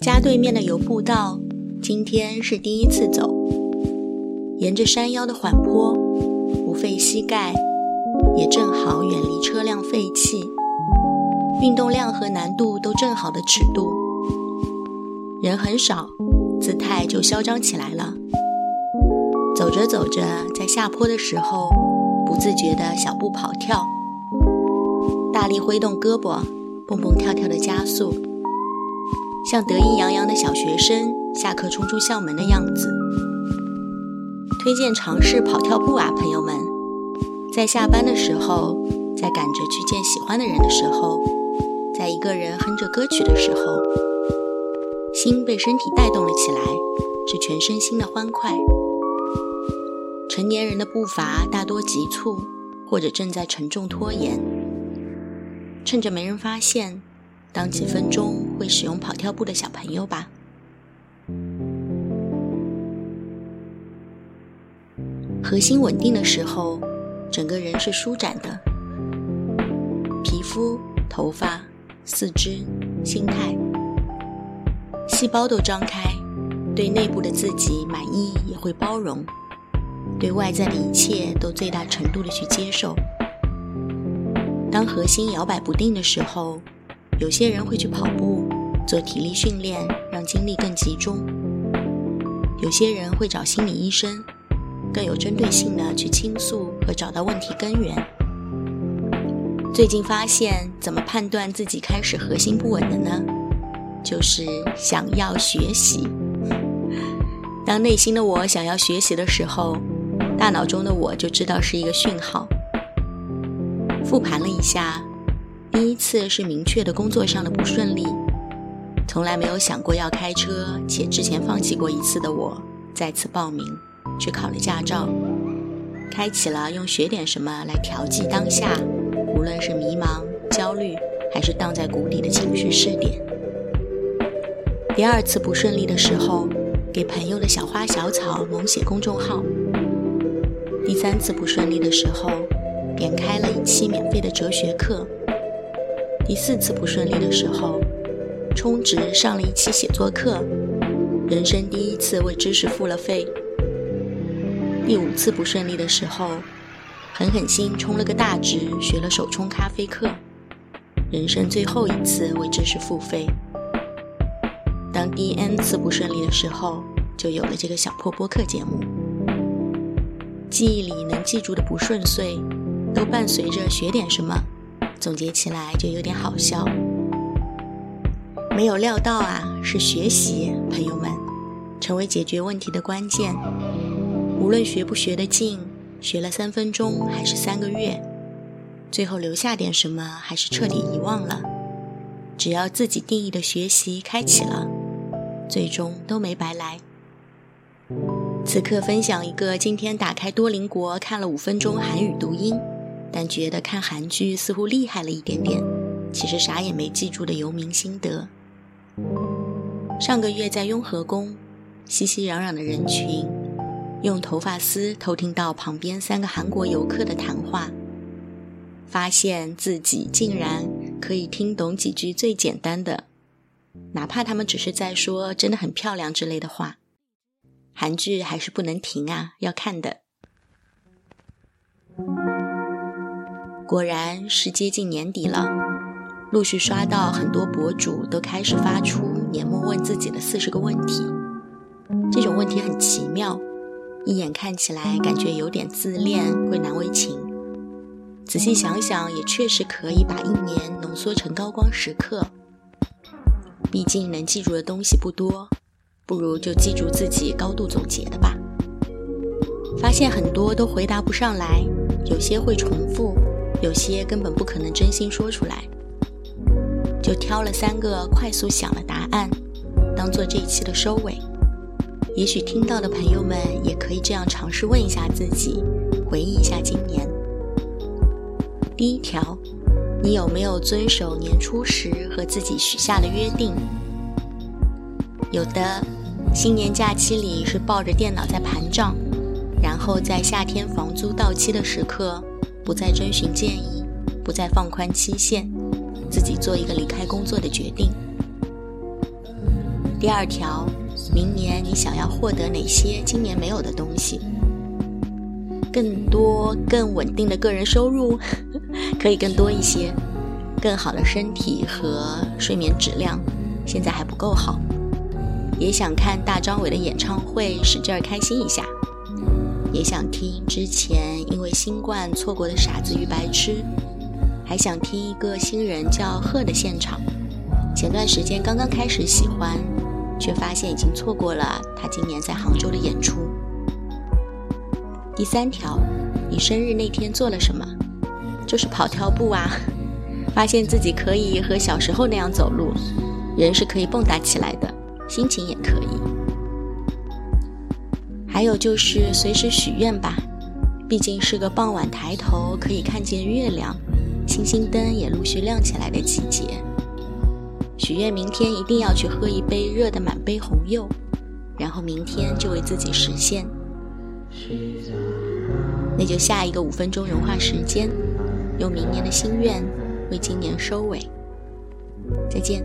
家对面的油步道，今天是第一次走。沿着山腰的缓坡，不费膝盖，也正好远离车辆废气，运动量和难度都正好的尺度。人很少，姿态就嚣张起来了。走着走着，在下坡的时候，不自觉的小步跑跳，大力挥动胳膊，蹦蹦跳跳的加速。像得意洋洋的小学生下课冲出校门的样子。推荐尝试跑跳步啊，朋友们！在下班的时候，在赶着去见喜欢的人的时候，在一个人哼着歌曲的时候，心被身体带动了起来，是全身心的欢快。成年人的步伐大多急促，或者正在沉重拖延。趁着没人发现。当几分钟会使用跑跳步的小朋友吧。核心稳定的时候，整个人是舒展的，皮肤、头发、四肢、心态、细胞都张开，对内部的自己满意也会包容，对外在的一切都最大程度的去接受。当核心摇摆不定的时候。有些人会去跑步，做体力训练，让精力更集中；有些人会找心理医生，更有针对性的去倾诉和找到问题根源。最近发现，怎么判断自己开始核心不稳的呢？就是想要学习。当内心的我想要学习的时候，大脑中的我就知道是一个讯号。复盘了一下。第一次是明确的工作上的不顺利，从来没有想过要开车，且之前放弃过一次的我，再次报名去考了驾照，开启了用学点什么来调剂当下，无论是迷茫、焦虑，还是荡在谷底的情绪试点。第二次不顺利的时候，给朋友的小花小草猛写公众号。第三次不顺利的时候，点开了一期免费的哲学课。第四次不顺利的时候，充值上了一期写作课，人生第一次为知识付了费。第五次不顺利的时候，狠狠心充了个大值，学了手冲咖啡课，人生最后一次为知识付费。当第 n 次不顺利的时候，就有了这个小破播客节目。记忆里能记住的不顺遂，都伴随着学点什么。总结起来就有点好笑，没有料到啊，是学习，朋友们，成为解决问题的关键。无论学不学得进，学了三分钟还是三个月，最后留下点什么还是彻底遗忘了，只要自己定义的学习开启了，最终都没白来。此刻分享一个今天打开多邻国看了五分钟韩语读音。但觉得看韩剧似乎厉害了一点点，其实啥也没记住的游民心得。上个月在雍和宫，熙熙攘攘的人群，用头发丝偷听到旁边三个韩国游客的谈话，发现自己竟然可以听懂几句最简单的，哪怕他们只是在说“真的很漂亮”之类的话。韩剧还是不能停啊，要看的。果然是接近年底了，陆续刷到很多博主都开始发出年末问自己的四十个问题。这种问题很奇妙，一眼看起来感觉有点自恋、会难为情。仔细想想，也确实可以把一年浓缩成高光时刻。毕竟能记住的东西不多，不如就记住自己高度总结的吧。发现很多都回答不上来，有些会重复。有些根本不可能真心说出来，就挑了三个快速想了答案，当做这一期的收尾。也许听到的朋友们也可以这样尝试问一下自己，回忆一下今年。第一条，你有没有遵守年初时和自己许下的约定？有的，新年假期里是抱着电脑在盘账，然后在夏天房租到期的时刻。不再征询建议，不再放宽期限，自己做一个离开工作的决定。第二条，明年你想要获得哪些今年没有的东西？更多、更稳定的个人收入，可以更多一些；更好的身体和睡眠质量，现在还不够好。也想看大张伟的演唱会，使劲儿开心一下。也想听之前因为新冠错过的《傻子与白痴》，还想听一个新人叫贺的现场。前段时间刚刚开始喜欢，却发现已经错过了他今年在杭州的演出。第三条，你生日那天做了什么？就是跑跳步啊！发现自己可以和小时候那样走路，人是可以蹦跶起来的。心情也可以，还有就是随时许愿吧，毕竟是个傍晚抬头可以看见月亮、星星灯也陆续亮起来的季节。许愿明天一定要去喝一杯热的满杯红柚，然后明天就为自己实现。那就下一个五分钟融化时间，用明年的心愿为今年收尾。再见。